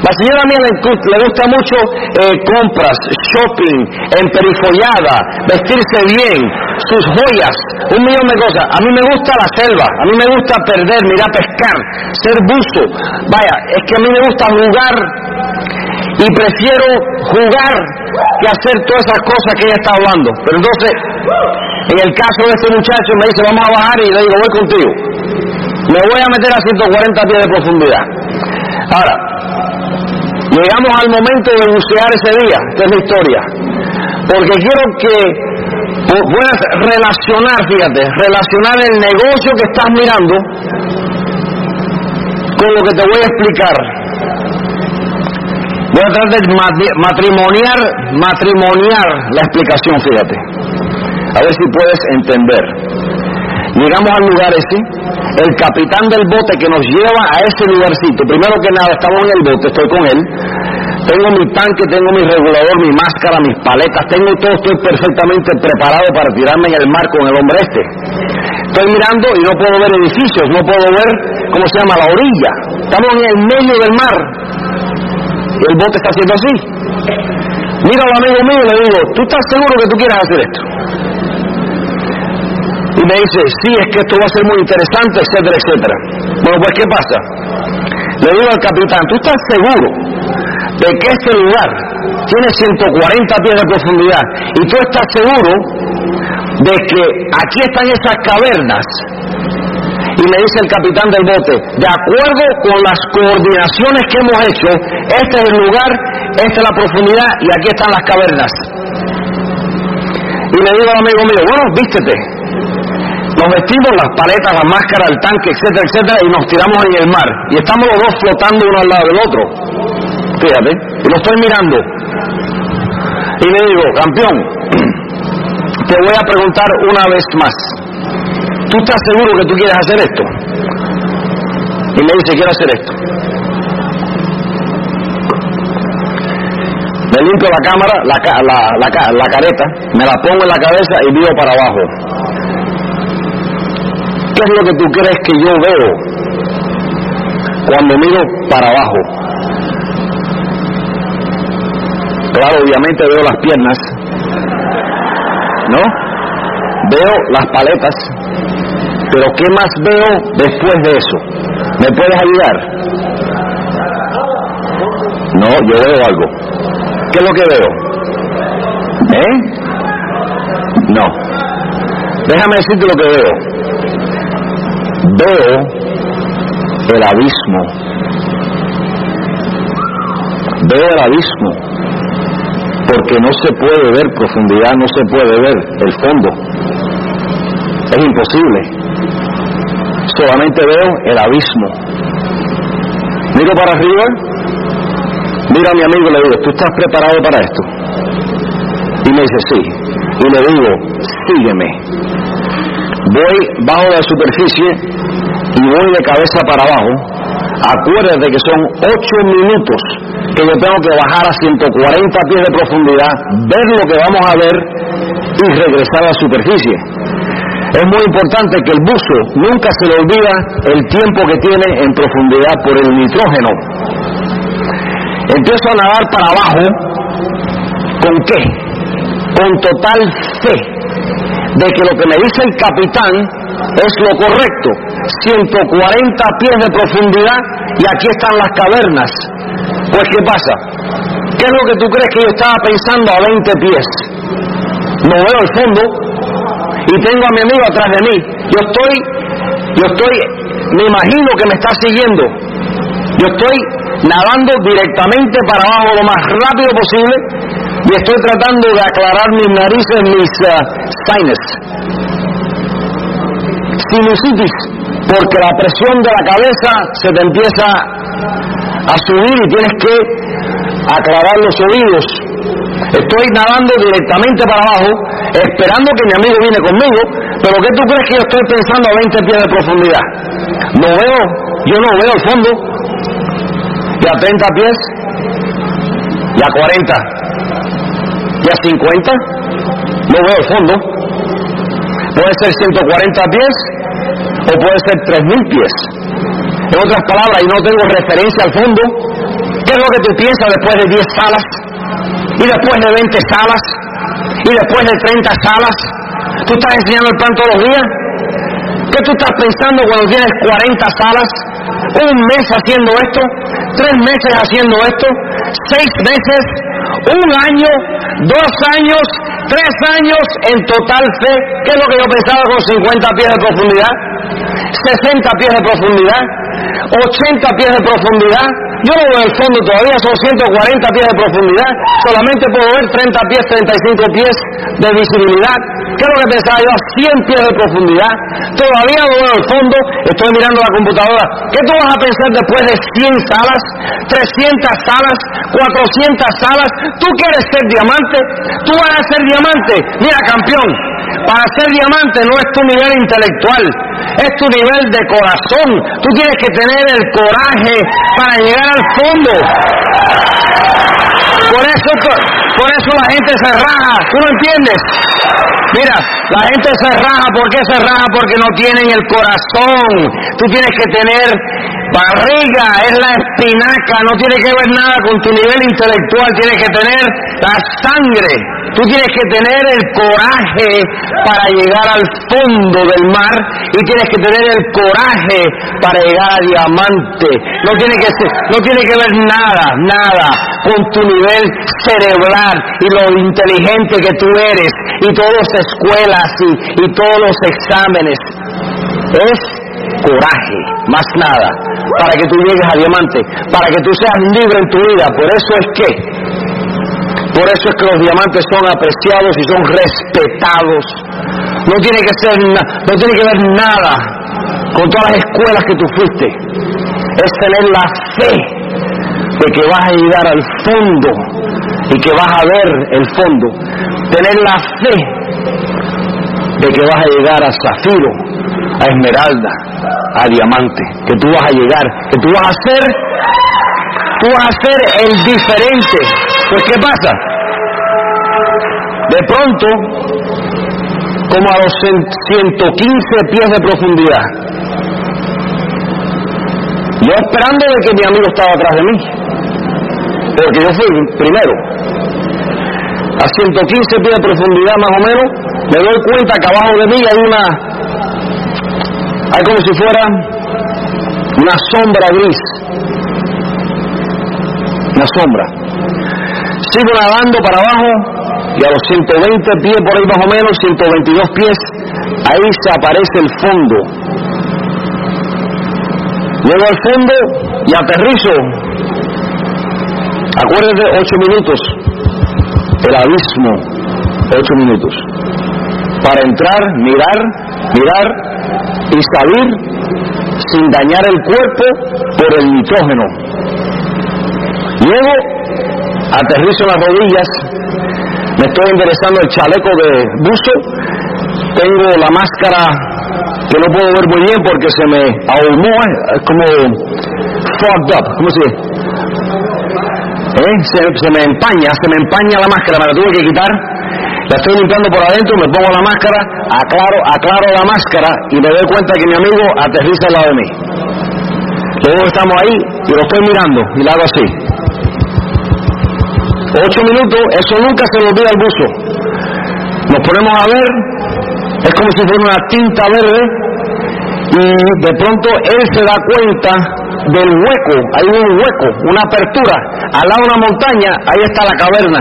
La señora mía le, le gusta mucho eh, compras, shopping, emperifollada, vestirse bien, sus joyas, un millón de cosas. A mí me gusta la selva, a mí me gusta perder, ir a pescar, ser buzo. Vaya, es que a mí me gusta jugar y prefiero jugar que hacer todas esas cosas que ella está hablando. Pero entonces, en el caso de este muchacho, me dice, vamos a bajar y le digo, voy contigo. Me voy a meter a 140 pies de profundidad. Ahora, llegamos al momento de bucear ese día, esta es la historia. Porque quiero que puedas relacionar, fíjate, relacionar el negocio que estás mirando con lo que te voy a explicar. Voy a tratar de matrimoniar, matrimoniar la explicación, fíjate. A ver si puedes entender. Llegamos al lugar ese, el capitán del bote que nos lleva a ese lugarcito, primero que nada estamos en el bote, estoy con él, tengo mi tanque, tengo mi regulador, mi máscara, mis paletas, tengo todo, estoy perfectamente preparado para tirarme en el mar con el hombre este. Estoy mirando y no puedo ver edificios, no puedo ver, ¿cómo se llama?, la orilla. Estamos en el medio del mar. El bote está haciendo así. Mira al amigo mío le digo, ¿tú estás seguro que tú quieres hacer esto? Y me dice, sí, es que esto va a ser muy interesante, etcétera, etcétera. Bueno, pues ¿qué pasa? Le digo al capitán, ¿tú estás seguro de que este lugar tiene 140 pies de profundidad y tú estás seguro de que aquí están esas cavernas? Y le dice el capitán del bote, de acuerdo con las coordinaciones que hemos hecho, este es el lugar, esta es la profundidad y aquí están las cavernas. Y le digo al amigo mío, bueno, vístete, nos vestimos las paletas, la máscara, el tanque, etcétera, etcétera, y nos tiramos en el mar. Y estamos los dos flotando uno al lado del otro. Fíjate, y lo estoy mirando. Y le digo, campeón, te voy a preguntar una vez más. ¿Tú estás seguro que tú quieres hacer esto? Y me dice, quiero hacer esto. Me limpio la cámara, la, la, la, la careta, me la pongo en la cabeza y miro para abajo. ¿Qué es lo que tú crees que yo veo cuando miro para abajo? Claro, obviamente veo las piernas, ¿no? Veo las paletas, pero ¿qué más veo después de eso? ¿Me puedes ayudar? No, yo veo algo. ¿Qué es lo que veo? ¿Eh? No. Déjame decirte lo que veo veo el abismo. Veo el abismo, porque no se puede ver profundidad, no se puede ver el fondo. Es imposible. Solamente veo el abismo. Miro para arriba, miro a mi amigo y le digo, ¿tú estás preparado para esto? Y me dice, sí. Y le digo, sígueme voy bajo la superficie y voy de cabeza para abajo, acuérdate que son 8 minutos que yo tengo que bajar a 140 pies de profundidad, ver lo que vamos a ver y regresar a la superficie. Es muy importante que el buzo nunca se le olvida el tiempo que tiene en profundidad por el nitrógeno. Empiezo a nadar para abajo, ¿con qué? Con total fe de que lo que me dice el capitán es lo correcto. 140 pies de profundidad y aquí están las cavernas. Pues ¿qué pasa? ¿Qué es lo que tú crees que yo estaba pensando a 20 pies? No veo el fondo y tengo a mi amigo atrás de mí. Yo estoy, yo estoy, me imagino que me está siguiendo. Yo estoy nadando directamente para abajo lo más rápido posible y estoy tratando de aclarar mis narices, mis uh, sinus. Sinusitis, porque la presión de la cabeza se te empieza a subir y tienes que aclarar los oídos. Estoy nadando directamente para abajo, esperando que mi amigo viene conmigo, pero ¿qué tú crees que yo estoy pensando a 20 pies de profundidad? No veo, yo no veo el fondo, y a 30 pies, y a 40 y a 50, no veo el fondo. Puede ser 140 pies o puede ser 3.000 pies. En otras palabras, y no tengo referencia al fondo. ¿Qué es lo que tú piensas después de 10 salas? Y después de 20 salas? Y después de 30 salas? ¿Tú estás enseñando el plan todos los días? ¿Qué tú estás pensando cuando tienes 40 salas? ¿Un mes haciendo esto? ¿Tres meses haciendo esto? ¿Seis meses? ¿Un año? ¿Dos años? ¿Tres años en total fe? ¿Qué es lo que yo pensaba con 50 pies de profundidad? ¿60 pies de profundidad? ¿80 pies de profundidad? Yo no veo el fondo todavía, son 140 pies de profundidad. Solamente puedo ver 30 pies, 35 pies de visibilidad. ¿Qué lo que pensaba yo? A 100 pies de profundidad. Todavía no veo el fondo, estoy mirando la computadora. ¿Qué tú vas a pensar después de 100 salas, 300 salas, 400 salas? ¿Tú quieres ser diamante? ¿Tú vas a ser diamante? Mira, campeón, Para ser diamante no es tu nivel intelectual, es tu nivel de corazón. Tú tienes que tener el coraje para llegar al fondo. Por eso, por eso la gente se raja, ¿tú no entiendes? Mira, la gente se raja, ¿por qué se raja? Porque no tienen el corazón. Tú tienes que tener barriga, es la espinaca, no tiene que ver nada con tu nivel intelectual, tienes que tener la sangre. Tú tienes que tener el coraje para llegar al fondo del mar y tienes que tener el coraje para llegar a diamante. No tiene que ser, no tiene que ver nada, nada con tu nivel cerebral y lo inteligente que tú eres y todas las escuelas y, y todos los exámenes. Es coraje, más nada, para que tú llegues a diamante, para que tú seas libre en tu vida. Por eso es que, por eso es que los diamantes son apreciados y son respetados. No tiene que ser, no tiene que ver nada con todas las escuelas que tú fuiste. Es tener la fe de que vas a llegar al fondo y que vas a ver el fondo. Tener la fe de que vas a llegar a zafiro, a esmeralda, a diamante, que tú vas a llegar, que tú vas a ser, tú vas a ser el diferente. Pues ¿qué pasa? De pronto, como a los 115 pies de profundidad, yo esperando de que mi amigo estaba atrás de mí, porque yo fui primero, a 115 pies de profundidad más o menos, me doy cuenta que abajo de mí hay una, hay como si fuera una sombra gris, una sombra. Sigo nadando para abajo y a los 120 pies por ahí más o menos, 122 pies, ahí se aparece el fondo. Llego al fondo y aterrizo. Acuérdate, 8 minutos. El abismo, 8 minutos. Para entrar, mirar, mirar y salir sin dañar el cuerpo por el nitrógeno. Luego aterrizo las rodillas, me estoy enderezando el chaleco de buzo, tengo la máscara que no puedo ver muy bien porque se me ahumó, es como fogged up, ¿cómo se dice? ¿Eh? Se, se, me empaña, se me empaña la máscara, me la tuve que quitar, la estoy limpiando por adentro, me pongo la máscara, aclaro, aclaro la máscara y me doy cuenta que mi amigo aterriza al lado de mí. Luego estamos ahí y lo estoy mirando y le hago así. Ocho minutos, eso nunca se lo olvida al buzo. Nos ponemos a ver, es como si fuera una tinta verde y de pronto él se da cuenta del hueco, hay un hueco, una apertura, al lado de una montaña, ahí está la caverna.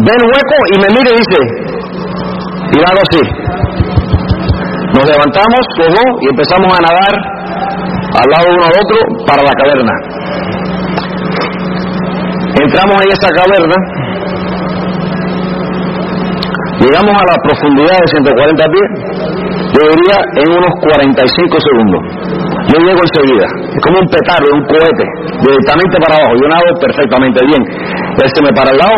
Ve el hueco y me mira y dice, y hago así. Nos levantamos dos y empezamos a nadar al lado uno al otro para la caverna. Entramos en esa caverna, llegamos a la profundidad de 140 pies, yo diría en unos 45 segundos. Yo llego enseguida, es como un petardo, un cohete, directamente para abajo, yo nado perfectamente bien. Él se me para al lado,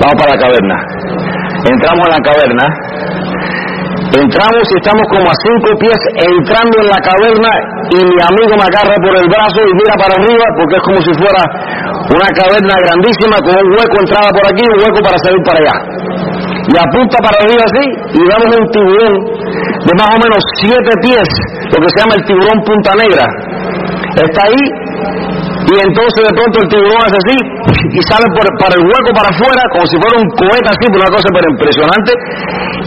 vamos para la caverna. Entramos en la caverna, entramos y estamos como a cinco pies entrando en la caverna y mi amigo me agarra por el brazo y mira para arriba porque es como si fuera una caverna grandísima con un hueco entrada por aquí y un hueco para salir para allá. Y apunta para arriba así y vemos un tiburón de más o menos siete pies, lo que se llama el tiburón punta negra. Está ahí y entonces de pronto el tiburón hace así y sale por, para el hueco para afuera como si fuera un cohete así, una cosa pero impresionante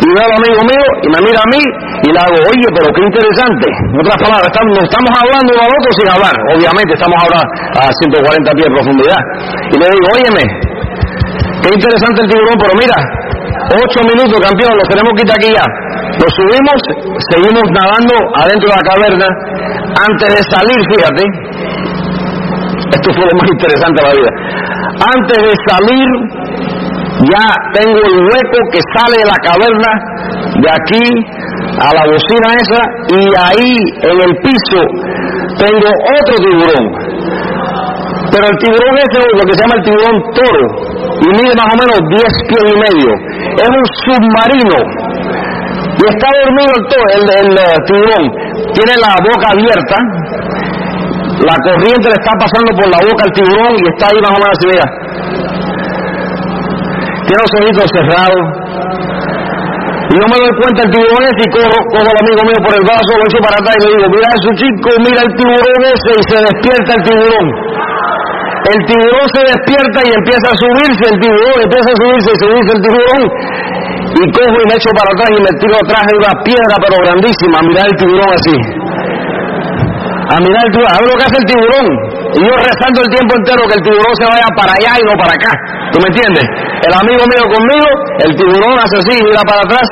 y veo al amigo mío y me mira a mí y le hago, oye, pero qué interesante. En otras palabras, estamos, no estamos hablando uno al otro sin hablar, obviamente estamos hablando a 140 pies de profundidad. Y le digo, óyeme, qué interesante el tiburón, pero mira, ocho minutos, campeón, los tenemos que aquí ya. Nos subimos, seguimos nadando adentro de la caverna. Antes de salir, fíjate, esto fue lo más interesante de la vida. Antes de salir, ya tengo el hueco que sale de la caverna de aquí a la bocina esa y ahí en el piso tengo otro tiburón. Pero el tiburón ese es lo que se llama el tiburón toro. y mide más o menos 10 pies y medio. Es un submarino y está dormido el, to- el, tiburón. Tiene la boca abierta, la corriente le está pasando por la boca al tiburón y está ahí más o menos así, mira. Tiene los ojitos cerrados. Y yo me doy cuenta el tiburón ese y corro, cojo al amigo mío por el brazo, lo echo para atrás y le digo, mira eso chico, mira el tiburón ese y se despierta el tiburón. El tiburón se despierta y empieza a subirse el tiburón, empieza a subirse y subirse el tiburón. Y cojo y me echo para atrás y me tiro atrás de una piedra pero grandísima, mirar el tiburón así. A mirar el tiburón, a ver lo que hace el tiburón. Y yo rezando el tiempo entero que el tiburón se vaya para allá y no para acá. ¿Tú me entiendes? El amigo mío conmigo, el tiburón hace así y mira para atrás.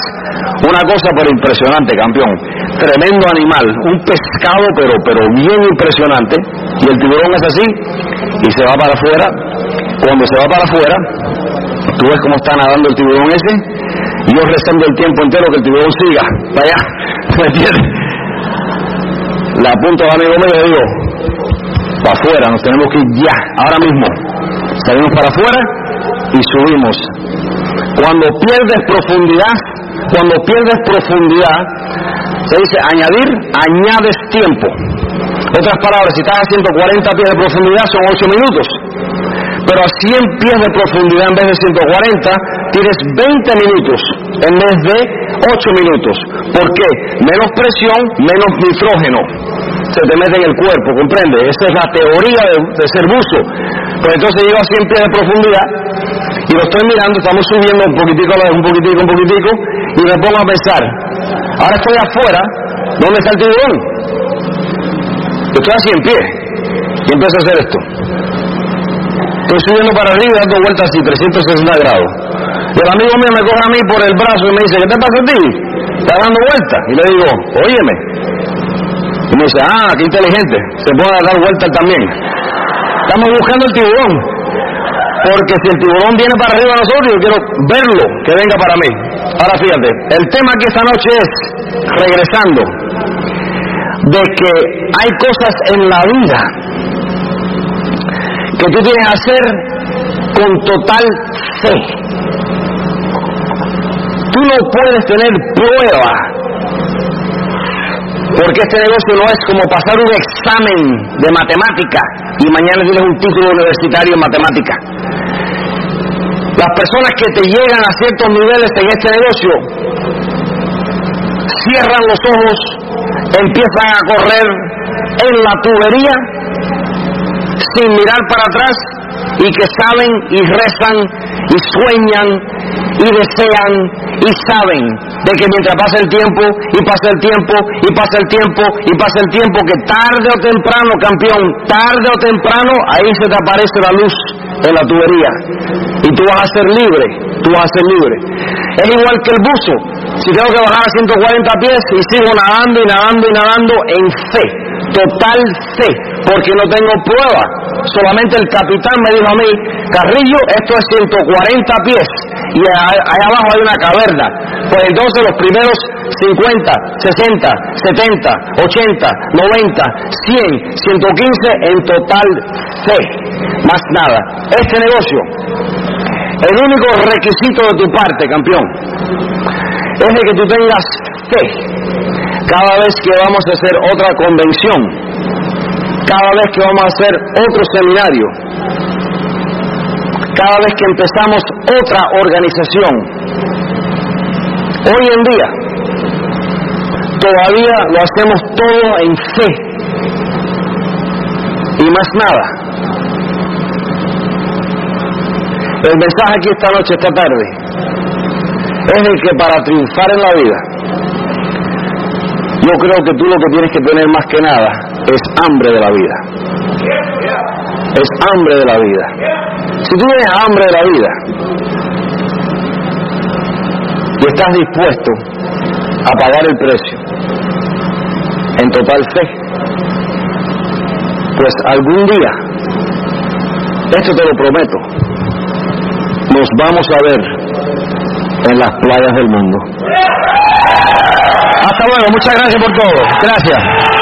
Una cosa pero impresionante, campeón. Tremendo animal, un pescado pero pero bien impresionante. Y el tiburón es así y se va para afuera. Cuando se va para afuera, tú ves cómo está nadando el tiburón ese. Y yo rezando el tiempo entero que el tiburón siga para allá. ¿Me entiendes? Le apunto al amigo mío y le digo, para afuera, nos tenemos que ir ya, ahora mismo. Salimos para afuera y subimos. Cuando pierdes profundidad, cuando pierdes profundidad, se dice añadir, añades tiempo. Otras palabras, si estás a 140 pies de profundidad son 8 minutos. Pero a 100 pies de profundidad en vez de 140, tienes 20 minutos en vez de 8 minutos. ¿Por qué? Menos presión, menos nitrógeno se te mete en el cuerpo, ¿comprende? Esa es la teoría de, ser buzo. Pues entonces llego a 100 pies de profundidad y lo estoy mirando, estamos subiendo un poquitico, a la vez, un poquitico, un poquitico, y me pongo a pensar, ahora estoy afuera, ¿dónde está el tiburón? Estoy a 100 pies y empiezo a hacer esto. Estoy subiendo para arriba dando vueltas así, 360 grados. Y el amigo mío me coge a mí por el brazo y me dice, ¿qué te pasa a ti? Estás dando vueltas. Y le digo, óyeme. Y me dice, ah, qué inteligente, se puede dar vueltas también. Estamos buscando el tiburón. Porque si el tiburón viene para arriba a nosotros, yo quiero verlo, que venga para mí. Ahora fíjate, el tema aquí esta noche es, regresando, de que hay cosas en la vida que tú tienes que hacer con total fe. Tú no puedes tener prueba, porque este negocio no es como pasar un examen de matemática y mañana tienes un título universitario en matemática. Las personas que te llegan a ciertos niveles en este negocio cierran los ojos, empiezan a correr en la tubería sin mirar para atrás y que saben y rezan y sueñan y desean y saben de que mientras pasa el tiempo y pasa el tiempo y pasa el tiempo y pasa el tiempo que tarde o temprano campeón tarde o temprano ahí se te aparece la luz en la tubería. Y tú vas a ser libre tú vas a ser libre. Es igual que el buzo. Si tengo que bajar a 140 pies y sigo nadando y nadando y nadando en fe total fe, porque no tengo prueba. Solamente el capitán me dijo a mí, Carrillo, esto es 140 pies y allá abajo hay una caverna. Pues entonces los primeros 50, 60, 70, 80, 90, 100, 115 en total fe. Más nada. Este negocio, el único requisito de tu parte, campeón, es de que tú tengas fe cada vez que vamos a hacer otra convención, cada vez que vamos a hacer otro seminario, cada vez que empezamos otra organización. Hoy en día todavía lo hacemos todo en fe y más nada. El mensaje aquí esta noche, esta tarde, es el que para triunfar en la vida, yo creo que tú lo que tienes que tener más que nada es hambre de la vida. Es hambre de la vida. Si tú tienes hambre de la vida y estás dispuesto a pagar el precio en total fe, pues algún día, esto te lo prometo, nos vamos a ver en las playas del mundo. Hasta luego, muchas gracias por todo. Gracias.